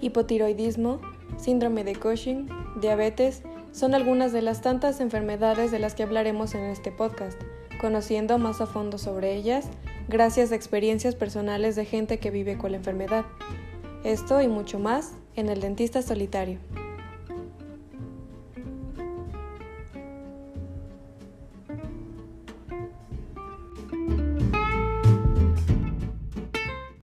hipotiroidismo, síndrome de Cushing, diabetes, son algunas de las tantas enfermedades de las que hablaremos en este podcast, conociendo más a fondo sobre ellas gracias a experiencias personales de gente que vive con la enfermedad. Esto y mucho más en El Dentista Solitario.